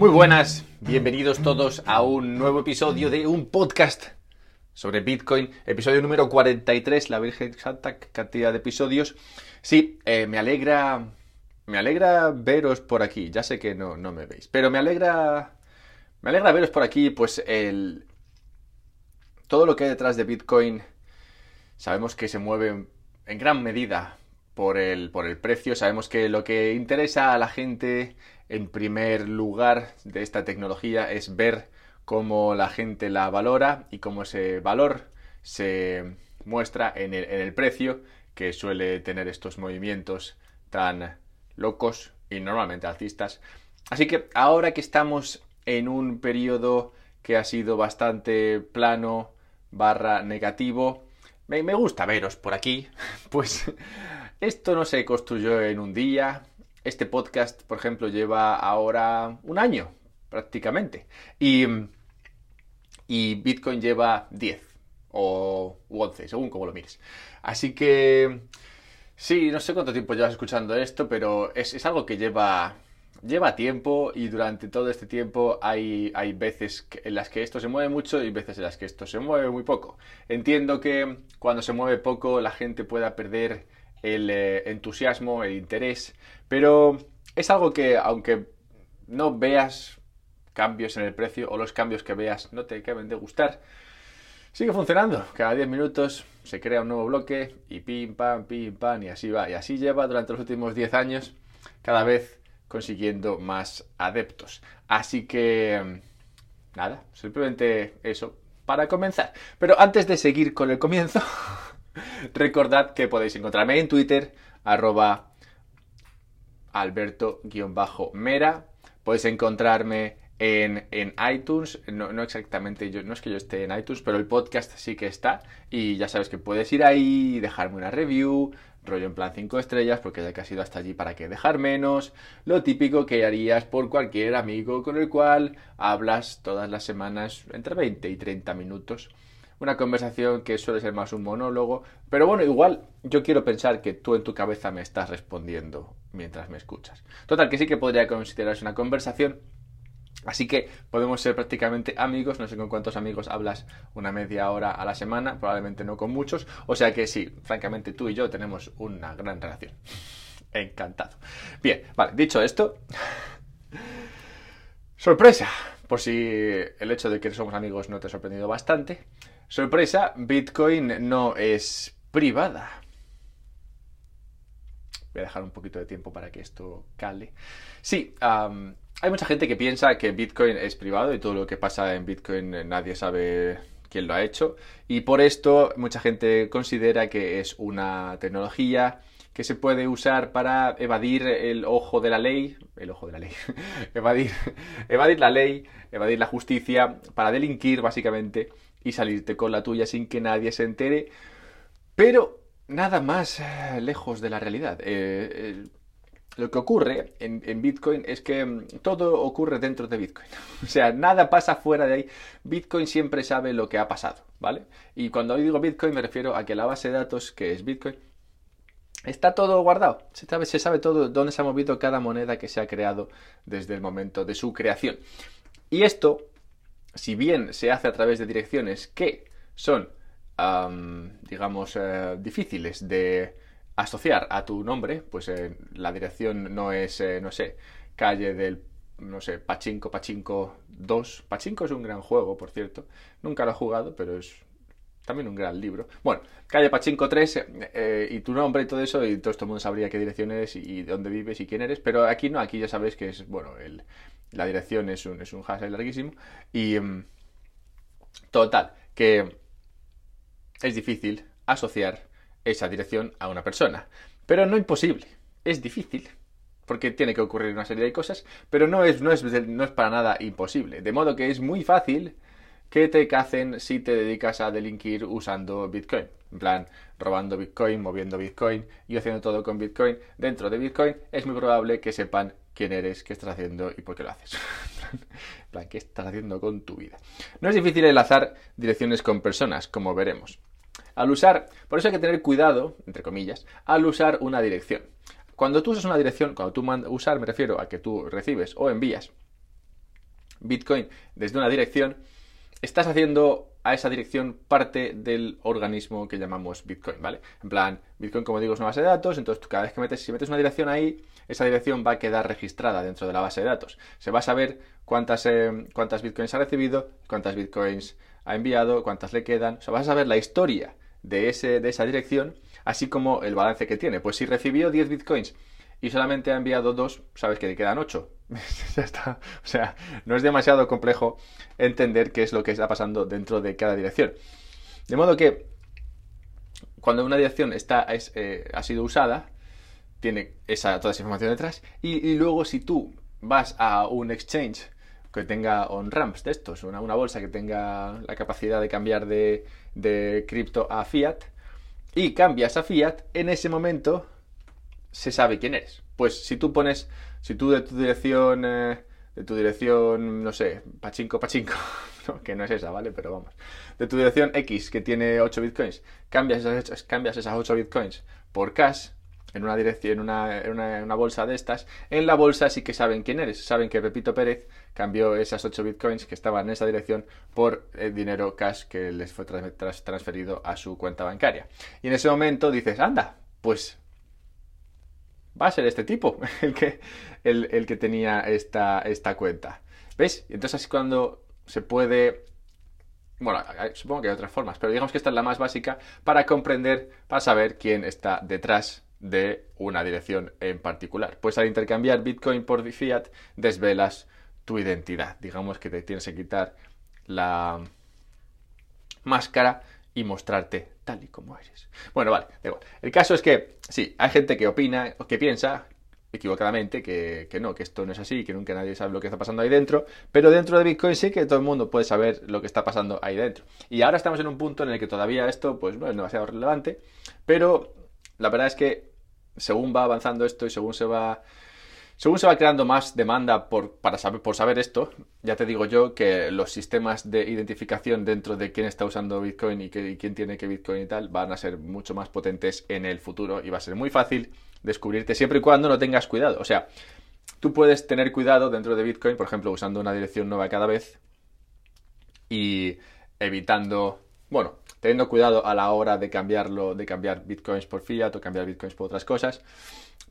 Muy buenas, bienvenidos todos a un nuevo episodio de un podcast sobre Bitcoin, episodio número 43, la Virgen Santa cantidad de episodios. Sí, eh, me alegra, me alegra veros por aquí, ya sé que no, no me veis, pero me alegra, me alegra veros por aquí, pues el, todo lo que hay detrás de Bitcoin sabemos que se mueve en gran medida por el, por el precio. Sabemos que lo que interesa a la gente en primer lugar de esta tecnología es ver cómo la gente la valora y cómo ese valor se muestra en el, en el precio que suele tener estos movimientos tan locos y normalmente alcistas. Así que ahora que estamos en un periodo que ha sido bastante plano barra negativo, me, me gusta veros por aquí, pues esto no se construyó en un día. Este podcast, por ejemplo, lleva ahora un año prácticamente. Y, y Bitcoin lleva 10 o 11, según como lo mires. Así que sí, no sé cuánto tiempo llevas escuchando esto, pero es, es algo que lleva, lleva tiempo y durante todo este tiempo hay, hay veces en las que esto se mueve mucho y veces en las que esto se mueve muy poco. Entiendo que cuando se mueve poco la gente pueda perder el eh, entusiasmo, el interés, pero es algo que aunque no veas cambios en el precio o los cambios que veas no te acaben de gustar, sigue funcionando. Cada 10 minutos se crea un nuevo bloque y pim, pam, pim, pam, y así va. Y así lleva durante los últimos 10 años, cada vez consiguiendo más adeptos. Así que, nada, simplemente eso para comenzar. Pero antes de seguir con el comienzo, Recordad que podéis encontrarme en Twitter, arroba alberto-mera. Podéis encontrarme en, en iTunes, no, no, exactamente, yo, no es que yo esté en iTunes, pero el podcast sí que está. Y ya sabes que puedes ir ahí y dejarme una review, rollo en plan 5 estrellas, porque ya que has ido hasta allí para que dejar menos. Lo típico que harías por cualquier amigo con el cual hablas todas las semanas entre 20 y 30 minutos una conversación que suele ser más un monólogo, pero bueno, igual yo quiero pensar que tú en tu cabeza me estás respondiendo mientras me escuchas. Total, que sí que podría considerarse una conversación. Así que podemos ser prácticamente amigos, no sé con cuántos amigos hablas una media hora a la semana, probablemente no con muchos, o sea que sí, francamente tú y yo tenemos una gran relación. Encantado. Bien, vale, dicho esto, sorpresa, por si el hecho de que somos amigos no te ha sorprendido bastante. Sorpresa, Bitcoin no es privada. Voy a dejar un poquito de tiempo para que esto cale. Sí, hay mucha gente que piensa que Bitcoin es privado y todo lo que pasa en Bitcoin nadie sabe quién lo ha hecho. Y por esto mucha gente considera que es una tecnología que se puede usar para evadir el ojo de la ley, el ojo de la ley, evadir, evadir la ley, evadir la justicia, para delinquir básicamente y salirte con la tuya sin que nadie se entere. Pero nada más eh, lejos de la realidad. Eh, eh, lo que ocurre en, en, Bitcoin es que mm, todo ocurre dentro de Bitcoin. O sea, nada pasa fuera de ahí. Bitcoin siempre sabe lo que ha pasado, ¿vale? Y cuando digo Bitcoin me refiero a que la base de datos que es Bitcoin está todo guardado. Se sabe, se sabe todo dónde se ha movido cada moneda que se ha creado desde el momento de su creación. Y esto si bien se hace a través de direcciones que son, digamos, eh, difíciles de asociar a tu nombre, pues eh, la dirección no es, eh, no sé, calle del, no sé, Pachinko, Pachinko 2. Pachinko es un gran juego, por cierto. Nunca lo he jugado, pero es también un gran libro. Bueno, calle Pachinko 3 y tu nombre y todo eso, y todo el mundo sabría qué dirección eres y, dónde vives y quién eres, pero aquí no, aquí ya sabes que es, bueno, el, la dirección es un, es un hash larguísimo. Y mm, total, que es difícil asociar esa dirección a una persona. Pero no imposible, es difícil. Porque tiene que ocurrir una serie de cosas, pero no es, no es, no es para nada imposible. De modo que es muy fácil que te cacen si te dedicas a delinquir usando Bitcoin. En plan, robando Bitcoin, moviendo Bitcoin y haciendo todo con Bitcoin dentro de Bitcoin, es muy probable que sepan quién eres, qué estás haciendo y por qué lo haces. plan, ¿qué estás haciendo con tu vida? No es difícil enlazar direcciones con personas, como veremos. Al usar, por eso hay que tener cuidado, entre comillas, al usar una dirección. Cuando tú usas una dirección, cuando tú mandas usar, me refiero a que tú recibes o envías Bitcoin desde una dirección, estás haciendo a esa dirección parte del organismo que llamamos Bitcoin, ¿vale? En plan, Bitcoin, como digo, es una base de datos, entonces cada vez que metes, si metes una dirección ahí, esa dirección va a quedar registrada dentro de la base de datos. Se va a saber cuántas, eh, cuántas Bitcoins ha recibido, cuántas Bitcoins ha enviado, cuántas le quedan. O sea, vas a saber la historia de, ese, de esa dirección, así como el balance que tiene. Pues si recibió 10 Bitcoins y solamente ha enviado 2, sabes que le quedan 8. ya está. O sea, no es demasiado complejo entender qué es lo que está pasando dentro de cada dirección. De modo que cuando una dirección está, eh, ha sido usada, tiene esa, toda esa información detrás. Y, luego si tú vas a un exchange que tenga on-ramps de estos, una, una, bolsa que tenga la capacidad de cambiar de, de cripto a fiat, y cambias a fiat, en ese momento se sabe quién eres. Pues si tú pones, si tú de tu dirección, eh, de tu dirección, no sé, pachinko, pachinko, que no es esa, ¿vale? Pero vamos, de tu dirección X que tiene 8 bitcoins, cambias esas, cambias esas 8 bitcoins por cash, en una dirección, en una, en una, bolsa de estas, en la bolsa sí que saben quién eres. Saben que Pepito Pérez cambió esas 8 bitcoins que estaban en esa dirección por el dinero cash que les fue transferido a su cuenta bancaria. Y en ese momento dices, anda, pues va a ser este tipo el que, el, que tenía esta, esta cuenta. ¿Ves? Entonces así cuando se puede... Bueno, supongo que hay otras formas, pero digamos que esta es la más básica para comprender, para saber quién está detrás de una dirección en particular. Pues al intercambiar Bitcoin por fiat, desvelas tu identidad. Digamos que te tienes que quitar la máscara y mostrarte tal y como eres. Bueno, vale, da igual. El caso es que, sí, hay gente que opina que piensa equivocadamente que, que, no, que esto no es así, que nunca nadie sabe lo que está pasando ahí dentro, pero dentro de Bitcoin sí que todo el mundo puede saber lo que está pasando ahí dentro. Y ahora estamos en un punto en el que todavía esto pues no es demasiado relevante, pero la verdad es que según va avanzando esto y según se va según se va creando más demanda por, para saber, esto, ya te digo yo que los sistemas de identificación dentro de quién está usando Bitcoin y, quién tiene que Bitcoin y tal van a ser mucho más potentes en el futuro y va a ser muy fácil descubrirte siempre y cuando no tengas cuidado. O sea, tú puedes tener cuidado dentro de Bitcoin, por ejemplo, usando una dirección nueva cada vez y evitando, bueno, teniendo cuidado a la hora de cambiarlo, de cambiar Bitcoins por fiat o cambiar Bitcoins por otras cosas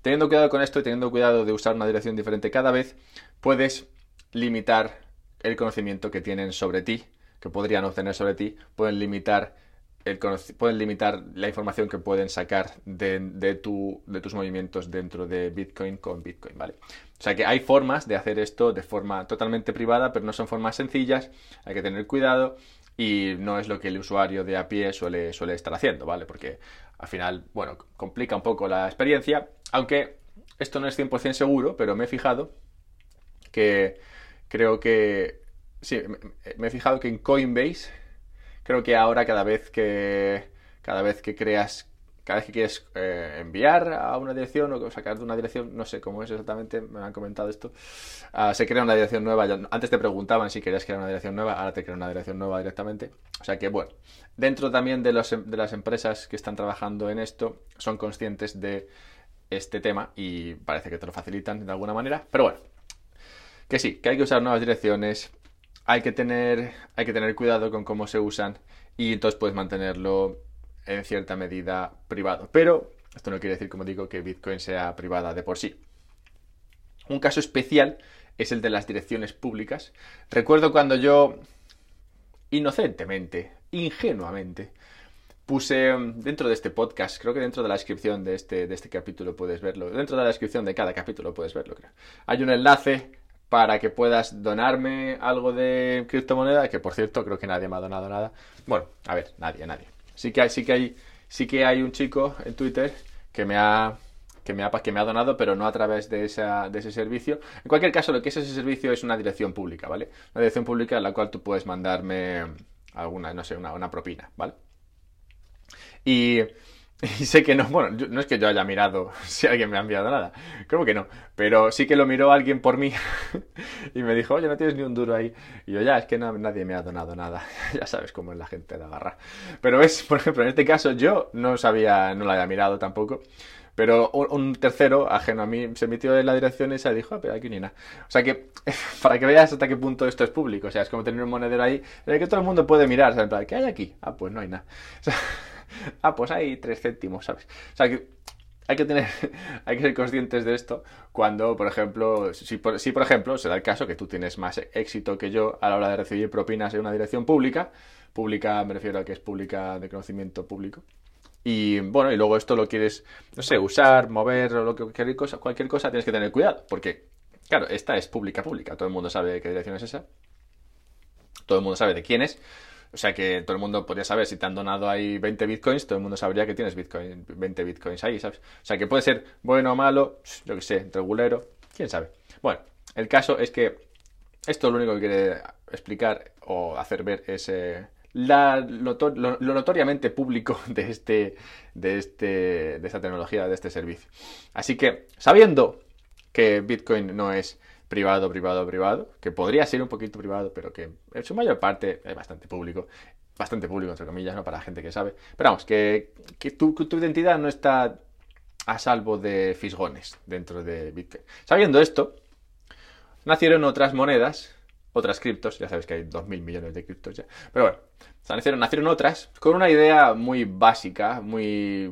Teniendo cuidado con esto y teniendo cuidado de usar una dirección diferente cada vez, puedes limitar el conocimiento que tienen sobre ti, que podrían obtener sobre ti, pueden limitar, el, pueden limitar la información que pueden sacar de, de, tu, de tus movimientos dentro de Bitcoin con Bitcoin, ¿vale? O sea que hay formas de hacer esto de forma totalmente privada, pero no son formas sencillas, hay que tener cuidado y no es lo que el usuario de a pie suele, suele estar haciendo, ¿vale? Porque al final, bueno, complica un poco la experiencia aunque esto no es 100% seguro, pero me he fijado que creo que... Sí, me he fijado que en Coinbase, creo que ahora cada vez que, cada vez que creas cada vez que quieres eh, enviar a una dirección o sacar de una dirección, no sé cómo es exactamente, me han comentado esto, ah, se crea una dirección nueva. Antes te preguntaban si querías crear una dirección nueva, ahora te crea una dirección nueva directamente. O sea que, bueno, dentro también de, los, de las empresas que están trabajando en esto, son conscientes de este tema y parece que te lo facilitan de alguna manera. Pero bueno, que sí, que hay que usar nuevas direcciones, hay que tener, hay que tener cuidado con cómo se usan y entonces puedes mantenerlo en cierta medida privado. Pero esto no quiere decir, como digo, que Bitcoin sea privada de por sí. Un caso especial es el de las direcciones públicas. Recuerdo cuando yo, inocentemente, ingenuamente, puse mm, dentro de este podcast, creo que dentro de la descripción de este, de este capítulo puedes verlo, dentro de la descripción de cada capítulo puedes verlo, creo. Hay un enlace para que puedas donarme algo de criptomoneda, que por cierto creo que nadie me ha donado nada. Bueno, a ver, nadie, nadie. Sí que hay, sí que hay, sí que hay un chico en Twitter que me ha que me ha, que me ha donado, pero no a través de, esa, de ese servicio. En cualquier caso, lo que es ese servicio es una dirección pública, ¿vale? Una dirección pública en la cual tú puedes mandarme alguna, no sé, una, una propina, ¿vale? Y, sé que no, bueno, no es que yo haya mirado si alguien me ha enviado nada, creo que no, pero sí que lo miró alguien por mí y me dijo, oye, no tienes ni un duro ahí. Y yo, ya, es que nadie me ha donado nada, ya sabes cómo es la gente de agarrar. Pero es, por ejemplo, en este caso yo no sabía, no lo había mirado tampoco, Pero un, tercero, ajeno a mí, se metió en la dirección y dijo, ah, pero aquí ni nada. O sea que, para que veas hasta qué punto esto es público, o sea, es como tener un monedero ahí en el que todo el mundo puede mirar, ¿sabes? ¿Qué hay aquí? Ah, pues no hay nada. O ah, pues hay tres céntimos, ¿sabes? O sea que hay que tener, hay que ser conscientes de esto cuando, por ejemplo, si por, si por ejemplo se da el caso que tú tienes más éxito que yo a la hora de recibir propinas en una dirección pública, pública me refiero a que es pública de conocimiento público, y bueno, y luego esto lo quieres, no sé, usar, mover o lo que, cualquier cosa, cualquier cosa, tienes que tener cuidado, porque, claro, esta es pública, pública, todo el mundo sabe qué dirección es esa, todo el mundo sabe de quién es, o sea que todo el mundo podría saber si te han donado ahí 20 bitcoins, todo el mundo sabría que tienes bitcoin, 20 bitcoins ahí, ¿sabes? O sea que puede ser bueno o malo, yo que sé, regulero, quién sabe. Bueno, el caso es que esto lo único que quiere explicar o hacer ver es eh, lo, notoriamente público de, este, de, este, de esta tecnología, de este servicio. Así que, sabiendo que Bitcoin no es privado, privado, privado, que podría ser un poquito privado, pero que en su mayor parte es bastante público. Bastante público, entre comillas, ¿no? Para la gente que sabe. Pero vamos, que, que tu, tu identidad no está a salvo de fisgones dentro de Bitcoin. Sabiendo esto, nacieron otras monedas, otras criptos, ya sabes que hay 2.000 millones de criptos ya, pero bueno, nacieron, nacieron otras con una idea muy básica, muy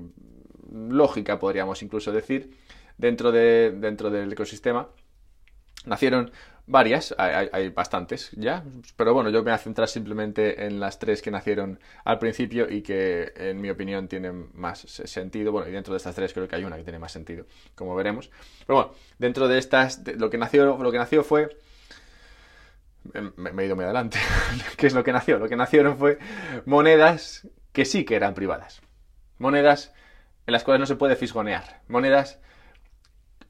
lógica, podríamos incluso decir, dentro, de, dentro del ecosistema, Nacieron varias, hay, bastantes ya, pero bueno, yo me voy a centrar simplemente en las tres que nacieron al principio y que en mi opinión tienen más sentido. Bueno, y dentro de estas tres creo que hay una que tiene más sentido, como veremos. Pero bueno, dentro de estas, lo, que nació, lo que nació fue... Me, me he ido muy adelante. ¿Qué es lo que nació? Lo que nacieron fue monedas que sí que eran privadas. Monedas en las cuales no se puede fisgonear. Monedas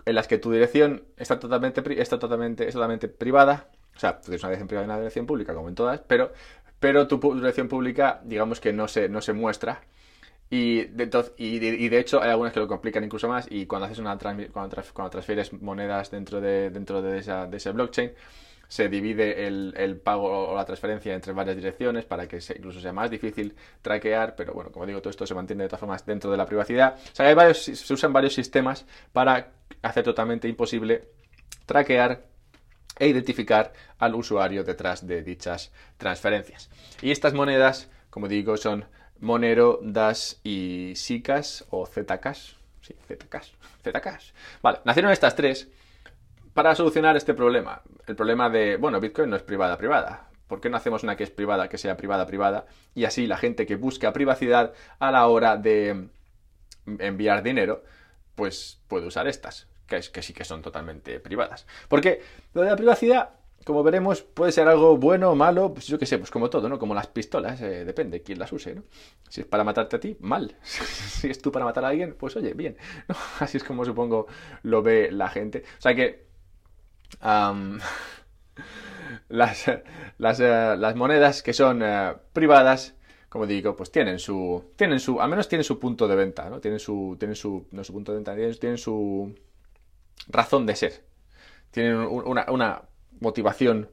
en las que tu dirección está totalmente, está totalmente, totalmente privada. O sea, tú tienes una dirección privada y una dirección pública, como en todas, pero, pero tu dirección pública, digamos que no se, no se muestra. Y de, y, de, hecho hay algunas que lo complican incluso más y cuando haces una cuando, transfieres monedas dentro de dentro de, esa, de ese blockchain se divide el, pago o la transferencia entre varias direcciones para que incluso sea más difícil traquear, pero bueno, como digo, todo esto se mantiene de todas formas dentro de la privacidad. O sea, se usan varios sistemas para hacer totalmente imposible traquear e identificar al usuario detrás de dichas transferencias. Y estas monedas, como digo, son Monero, Dash y SICAS o ZCash. Sí, ZCash. ZCash. Vale, nacieron estas tres para solucionar este problema. El problema de, bueno, Bitcoin no es privada, privada. ¿Por qué no hacemos una que es privada, que sea privada, privada? Y así la gente que busca privacidad a la hora de enviar dinero, pues puede usar estas, que, es, que sí que son totalmente privadas. Porque lo de la privacidad, como veremos, puede ser algo bueno o malo, pues yo qué sé, pues como todo, ¿no? Como las pistolas, eh, depende quién las use, ¿no? Si es para matarte a ti, mal. si es tú para matar a alguien, pues oye, bien. Así es como supongo lo ve la gente. O sea que eh, las, monedas que son eh, privadas, como digo, pues tienen su, tienen su, al menos tienen su punto de venta, ¿no? Tienen su, tienen su, no su punto de venta, tienen, su razón de ser. Tienen una, una motivación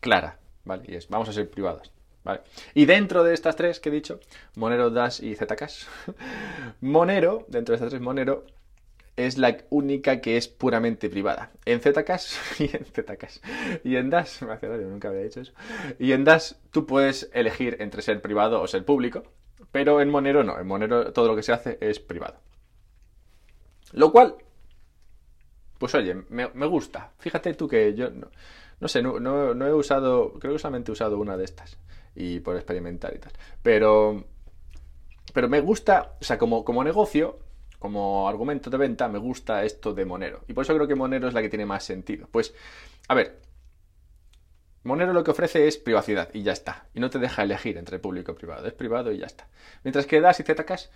clara, ¿vale? Y es, vamos a ser privadas. ¿Vale? Y dentro de estas tres que he dicho, Monero, Dash y Zcash, Monero, dentro de estas tres, Monero es la única que es puramente privada. En Zcash y en Zcash y en Dash, me hace nunca había dicho eso. Y en Dash tú puedes elegir entre ser privado o ser público, pero en Monero no, en Monero todo lo que se hace es privado. Lo cual, pues oye, me, gusta. Fíjate tú que yo no, sé, no, no, he usado, creo que solamente he usado una de estas y por experimentar y tal. Pero, pero me gusta, o sea, como, como negocio, como argumento de venta me gusta esto de Monero. Y por eso creo que Monero es la que tiene más sentido. Pues, a ver, Monero lo que ofrece es privacidad y ya está. Y no te deja elegir entre público y privado. Es privado y ya está. Mientras que DAS y Zcash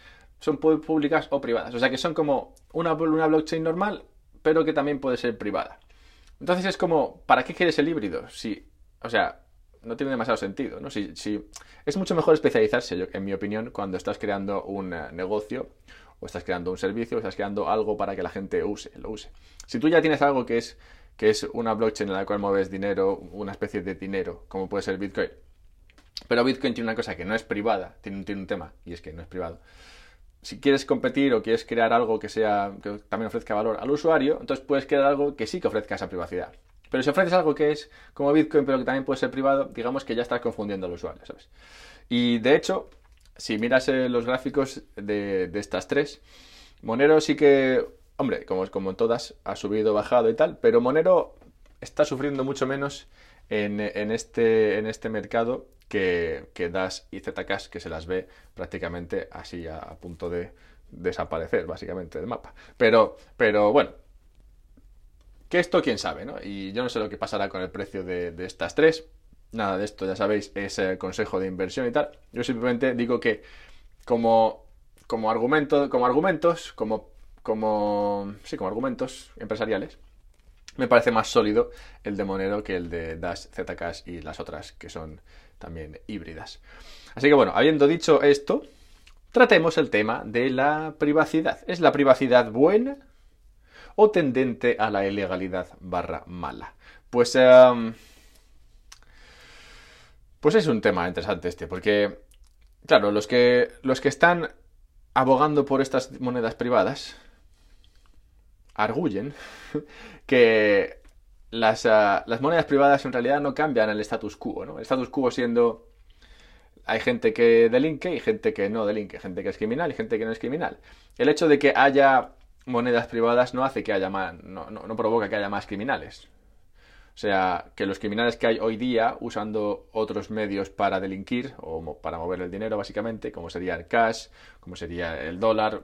son públicas o privadas. O sea que son como una, una blockchain normal, pero que también puede ser privada. Entonces es como, ¿para qué quieres el híbrido? Si, o sea, no tiene demasiado sentido, ¿no? Si, es mucho mejor especializarse, en mi opinión, cuando estás creando un eh, negocio o estás creando un servicio, o estás creando algo para que la gente use, lo use. Si tú ya tienes algo que es, que es una blockchain en la cual mueves dinero, una especie de dinero, como puede ser Bitcoin, pero Bitcoin tiene una cosa que no es privada, tiene, tiene un tema, y es que no es privado, si quieres competir o quieres crear algo que sea que también ofrezca valor al usuario, entonces puedes crear algo que sí que ofrezca esa privacidad. Pero si ofreces algo que es como Bitcoin, pero que también puede ser privado, digamos que ya estás confundiendo al usuario, ¿sabes? Y de hecho, si miras eh, los gráficos de, estas tres, Monero sí que, hombre, como, en todas, ha subido, bajado y tal, pero Monero está sufriendo mucho menos en, este, este mercado que, que DAS y Zcash, que se las ve prácticamente así a, punto de desaparecer, básicamente, del mapa. Pero, pero bueno, que esto quién sabe, ¿no? Y yo no sé lo que pasará con el precio de, estas tres. Nada de esto, ya sabéis, es el consejo de inversión y tal. Yo simplemente digo que como, como argumento, como argumentos, como, como, sí, como argumentos empresariales, me parece más sólido el de Monero que el de Dash, Zcash y las otras que son también híbridas. Así que bueno, habiendo dicho esto, tratemos el tema de la privacidad. ¿Es la privacidad buena o tendente a la ilegalidad barra mala? Pues, em, pues es un tema interesante este, porque, claro, los que, los que están abogando por estas monedas privadas arguyen que las, ah, las, monedas privadas en realidad no cambian el status quo, ¿no? El status quo siendo hay gente que delinque y gente que no delinque, gente que es criminal y gente que no es criminal. El hecho de que haya monedas privadas no hace que haya más, no, no, provoca que haya más criminales. O sea, que los criminales que hay hoy día usando otros medios para delinquir o para mover el dinero básicamente, como sería el cash, como sería el dólar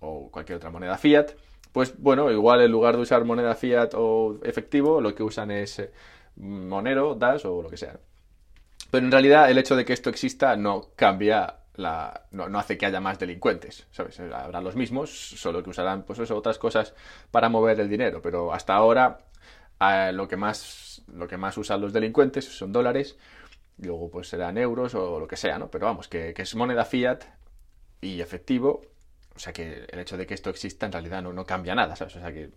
o cualquier otra moneda fiat, pues bueno, igual en lugar de usar moneda fiat o efectivo, lo que usan es eh, Monero, Dash o lo que sea. Pero en realidad el hecho de que esto exista no cambia la, no, hace que haya más delincuentes, ¿sabes? Habrá los mismos, solo que usarán pues eso, otras cosas para mover el dinero. Pero hasta ahora lo, que más, lo que más usan los delincuentes son dólares, luego pues serán euros o lo que sea, ¿no? Pero vamos, que, que es moneda fiat y efectivo o sea que el hecho de que esto exista en realidad no, no cambia nada, ¿sabes? O sea que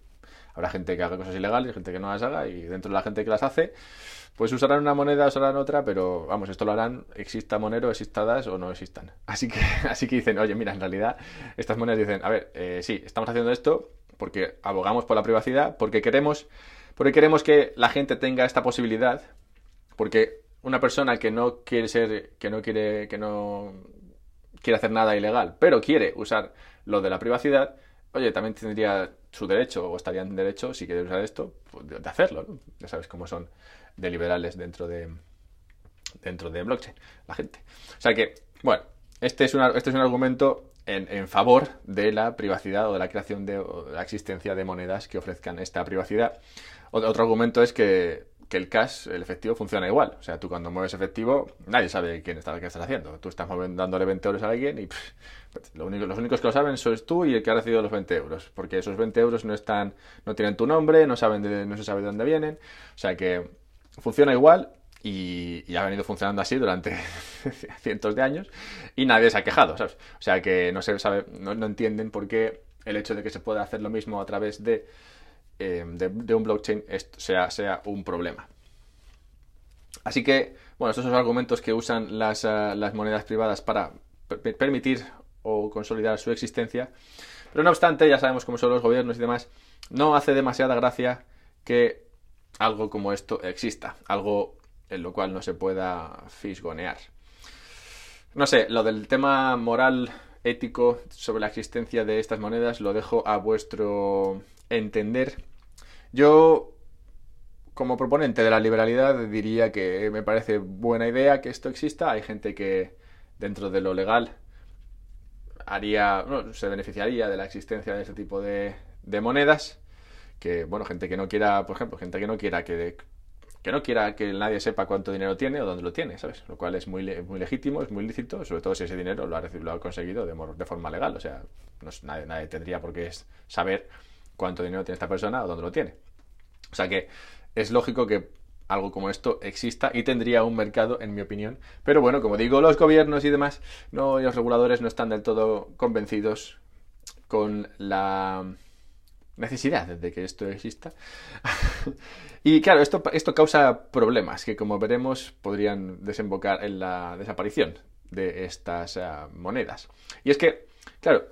habrá gente que haga cosas ilegales, gente que no las haga, y dentro de la gente que las hace, pues usarán una moneda, usarán otra, pero vamos, esto lo harán, exista Monero, exista DAS o no existan. Así que, así que dicen, oye, mira, en realidad estas monedas dicen, a ver, eh, sí, estamos haciendo esto porque abogamos por la privacidad, porque queremos, porque queremos que la gente tenga esta posibilidad, porque una persona que no quiere ser, que no quiere, que no quiere hacer nada ilegal, pero quiere usar lo de la privacidad, oye, también tendría su derecho, o estaría en derecho, si quiere usar esto, pues, de hacerlo. Ya sabes cómo son de liberales dentro de, dentro de blockchain, la gente. O sea que, bueno, este es, este es un argumento en, en, favor de la privacidad o de la creación de, o de la existencia de monedas que ofrezcan esta privacidad. Otro argumento es que el cash, el efectivo, funciona igual. O sea, tú cuando mueves efectivo, nadie sabe quién está, qué estás haciendo. Tú estás dándole 20 euros a alguien y lo único, los únicos que lo saben sois tú y el que ha recibido los 20 euros. Porque esos 20 euros no están, no tienen tu nombre, no, saben de, no se sabe de dónde vienen. O sea que funciona igual y, ha venido funcionando así durante cientos de años y nadie se ha quejado, ¿sabes? O sea que no se sabe, no, no entienden por qué el hecho de que se pueda hacer lo mismo a través de eh, de, un blockchain sea, sea un problema. Así que, bueno, estos son los argumentos que usan las, eh, monedas privadas para permitir o consolidar su existencia. Pero no obstante, ya sabemos cómo son los gobiernos y demás, no hace demasiada gracia que algo como esto exista, algo en lo cual no se pueda fisgonear. No sé, lo del tema moral, ético sobre la existencia de estas monedas lo dejo a vuestro entender. Yo, como proponente de la liberalidad, diría que me parece buena idea que esto exista. Hay gente que, dentro de lo legal, haría, se beneficiaría de la existencia de este tipo de, monedas. Que, bueno, gente que no quiera, por ejemplo, gente que no quiera que, que no quiera que nadie sepa cuánto dinero tiene o dónde lo tiene, ¿sabes? Lo cual es muy, muy legítimo, es muy lícito, sobre todo si ese dinero lo ha, conseguido de, de forma legal. O sea, nadie, nadie, tendría por qué saber cuánto dinero tiene esta persona o dónde lo tiene. O sea que es lógico que algo como esto exista y tendría un mercado, en mi opinión. Pero bueno, como digo, los gobiernos y demás, no, los reguladores no están del todo convencidos con la necesidad de que esto exista. y claro, esto, esto causa problemas que, como veremos, podrían desembocar en la desaparición de estas eh, monedas. Y es que, claro,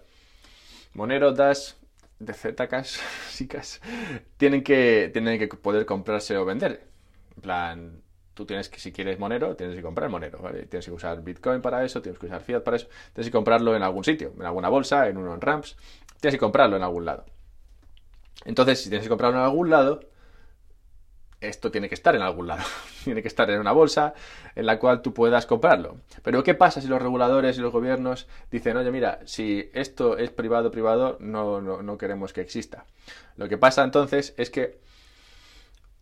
Monero, Dash, de Zcash, SICAS, tienen que, tienen que poder comprarse o vender. En plan, tú tienes que, si quieres Monero, tienes que comprar Monero, ¿vale? Tienes que usar Bitcoin para eso, tienes que usar Fiat para eso, tienes que comprarlo en algún sitio, en alguna bolsa, en uno en ramps, tienes que comprarlo en algún lado. Entonces, si tienes que comprarlo en algún lado, esto tiene que estar en algún lado. tiene que estar en una bolsa en la cual tú puedas comprarlo. Pero ¿qué pasa si los reguladores y los gobiernos dicen, oye, mira, si esto es privado, privado, no, no, no queremos que exista? Lo que pasa entonces es que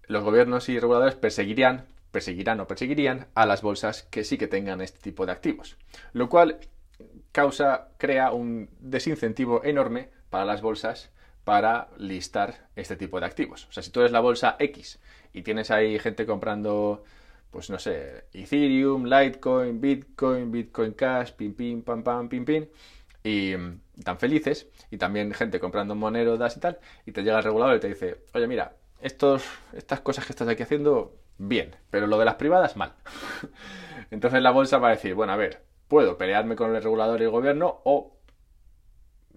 los gobiernos y reguladores perseguirían, perseguirán o perseguirían a las bolsas que sí que tengan este tipo de activos. Lo cual causa, crea un desincentivo enorme para las bolsas para listar este tipo de activos. O sea, si tú eres la bolsa X y tienes ahí gente comprando, pues no sé, Ethereum, Litecoin, Bitcoin, Bitcoin Cash, pim, pim, pam, pam, pim, pim, y tan felices, y también gente comprando Monero, DAS y tal, y te llega el regulador y te dice, oye, mira, estos, estas cosas que estás aquí haciendo, bien, pero lo de las privadas, mal. Entonces la bolsa va a decir, bueno, a ver, puedo pelearme con el regulador y el gobierno o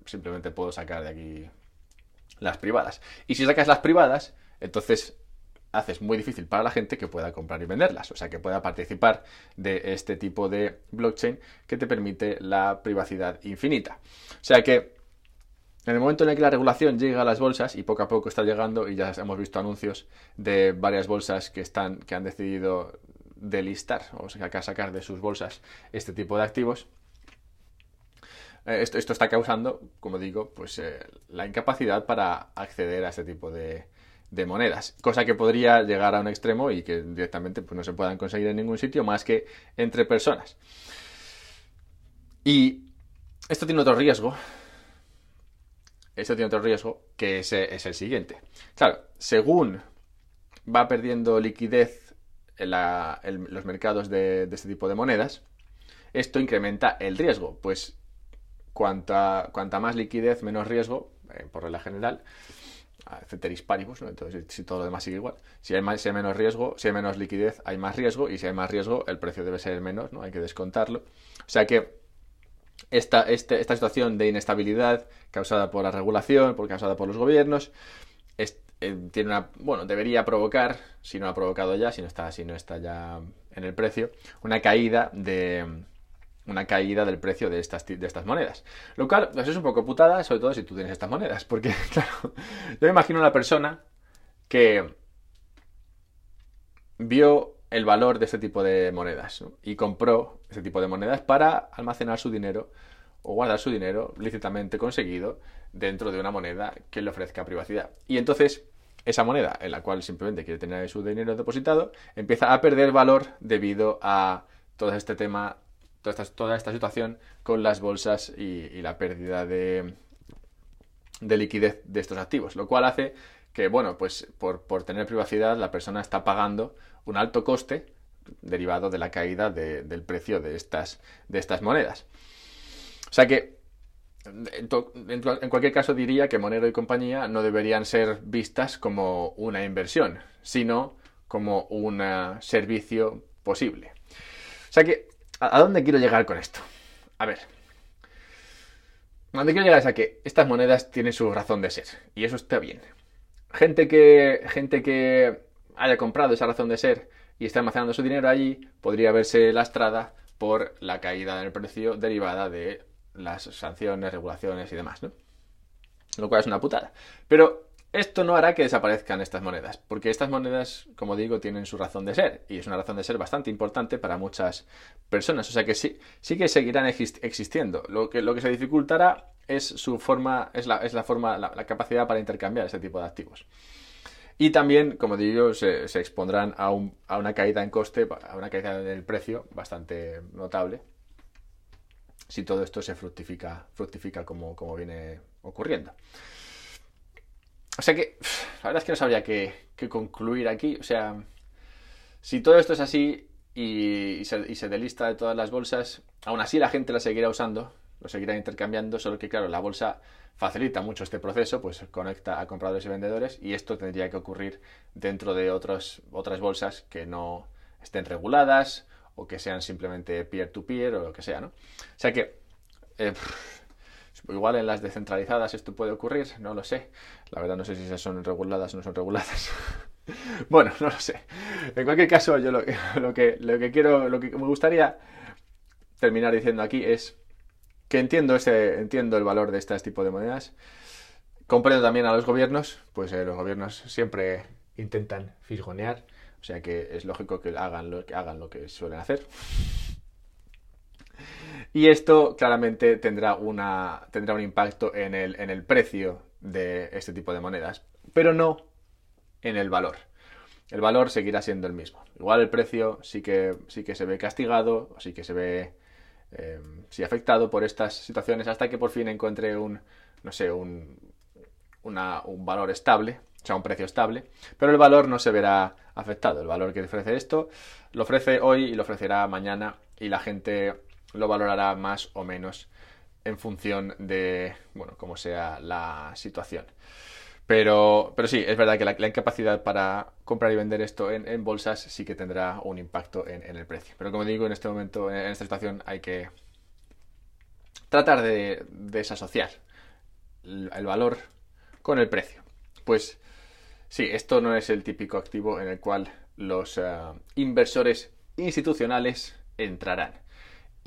simplemente puedo sacar de aquí las privadas. Y si sacas las privadas, entonces haces muy difícil para la gente que pueda comprar y venderlas, o sea, que pueda participar de este tipo de blockchain que te permite la privacidad infinita. O sea que en el momento en el que la regulación llega a las bolsas y poco a poco está llegando y ya hemos visto anuncios de varias bolsas que están que han decidido delistar o sea, sacar de sus bolsas este tipo de activos, eh, esto, está causando, como digo, pues eh, la incapacidad para acceder a este tipo de, monedas, cosa que podría llegar a un extremo y que directamente pues, no se puedan conseguir en ningún sitio más que entre personas. Y esto tiene otro riesgo. Esto tiene otro riesgo que es, el siguiente. Claro, según va perdiendo liquidez los mercados de, de este tipo de monedas, esto incrementa el riesgo, pues cuanta, cuanta más liquidez, menos riesgo, eh, por regla general, ceteris paribus, entonces si todo lo demás sigue igual. Si hay, más, si hay menos riesgo, si hay menos liquidez, hay más riesgo, y si hay más riesgo, el precio debe ser menos, ¿no? hay que descontarlo. O sea que esta, este, esta situación de inestabilidad causada por la regulación, por, causada por los gobiernos, eh, tiene una, bueno, debería provocar, si no ha provocado ya, si no está, si no está ya en el precio, una caída de, una caída del precio de estas, de estas monedas. Lo cual pues, es un poco putada, sobre todo si tú tienes estas monedas, porque, claro, yo me imagino una persona que vio el valor de este tipo de monedas y compró este tipo de monedas para almacenar su dinero o guardar su dinero lícitamente conseguido dentro de una moneda que le ofrezca privacidad. Y entonces esa moneda en la cual simplemente quiere tener su dinero depositado empieza a perder valor debido a todo este tema toda esta, situación con las bolsas y, la pérdida de, liquidez de estos activos, lo cual hace que, bueno, pues por, tener privacidad la persona está pagando un alto coste derivado de la caída del precio de estas, monedas. O sea que, en, en, cualquier caso diría que Monero y compañía no deberían ser vistas como una inversión, sino como un servicio posible. O sea que ¿A dónde quiero llegar con esto? A ver. A dónde quiero llegar es a que estas monedas tienen su razón de ser. Y eso está bien. Gente que, gente que haya comprado esa razón de ser y está almacenando su dinero allí, podría verse lastrada por la caída del precio derivada de las sanciones, regulaciones y demás, ¿no? Lo cual es una putada. Pero esto no hará que desaparezcan estas monedas, porque estas monedas, como digo, tienen su razón de ser, y es una razón de ser bastante importante para muchas personas. O sea que sí, sí que seguirán existiendo. Lo que, lo que se dificultará es su forma, es la, es la forma, la, capacidad para intercambiar este tipo de activos. Y también, como digo, se, expondrán a, a, una caída en coste, a una caída del precio bastante notable, si todo esto se fructifica, fructifica como, como viene ocurriendo. O sea que, la verdad es que no sabría qué, concluir aquí. O sea, si todo esto es así y, se, delista de todas las bolsas, aún así la gente la seguirá usando, lo seguirá intercambiando, solo que claro, la bolsa facilita mucho este proceso, pues conecta a compradores y vendedores y esto tendría que ocurrir dentro de otras bolsas que no estén reguladas o que sean simplemente peer-to-peer o lo que sea, ¿no? O sea que... Eh, Igual en las descentralizadas esto puede ocurrir, no lo sé. La verdad no sé si esas son reguladas o no son reguladas. bueno, no lo sé. En cualquier caso, yo lo, lo, que, lo que quiero, lo que me gustaría terminar diciendo aquí es que entiendo, ese, entiendo el valor de este tipo de monedas. Comprendo también a los gobiernos, pues eh, los gobiernos siempre intentan fisgonear, o sea que es lógico que hagan lo que, hagan lo que suelen hacer. Y esto claramente tendrá, una, tendrá un impacto en el, en el precio de este tipo de monedas, pero no en el valor. El valor seguirá siendo el mismo. Igual el precio sí que, sí que se ve castigado, sí que se ve eh, afectado por estas situaciones hasta que por fin encuentre un, no sé, un, un valor estable, o sea, un precio estable, pero el valor no se verá afectado. El valor que ofrece esto lo ofrece hoy y lo ofrecerá mañana y la gente lo valorará más o menos en función de, bueno, cómo sea la situación. Pero, pero sí, es verdad que la, incapacidad para comprar y vender esto en, bolsas sí que tendrá un impacto en, el precio. Pero como digo, en este momento, en esta situación, hay que tratar de, desasociar el, valor con el precio. Pues sí, esto no es el típico activo en el cual los eh, inversores institucionales entrarán.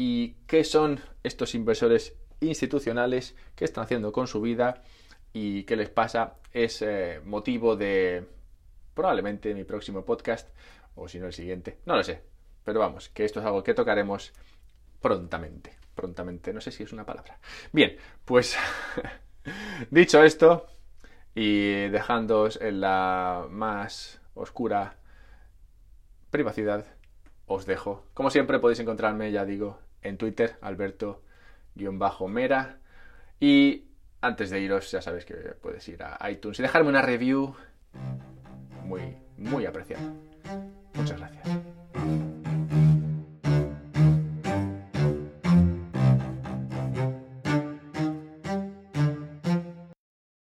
¿Y qué son estos inversores institucionales? ¿Qué están haciendo con su vida? ¿Y qué les pasa? Es eh, motivo de probablemente mi próximo podcast, o si no el siguiente, no lo sé. Pero vamos, que esto es algo que tocaremos prontamente. Prontamente, no sé si es una palabra. Bien, pues dicho esto, y dejándoos en la más oscura privacidad, os dejo. Como siempre podéis encontrarme, ya digo, en Twitter, Alberto-Mera. Y antes de iros, ya sabéis que puedes ir a iTunes y dejarme una review muy, muy apreciada. Muchas gracias.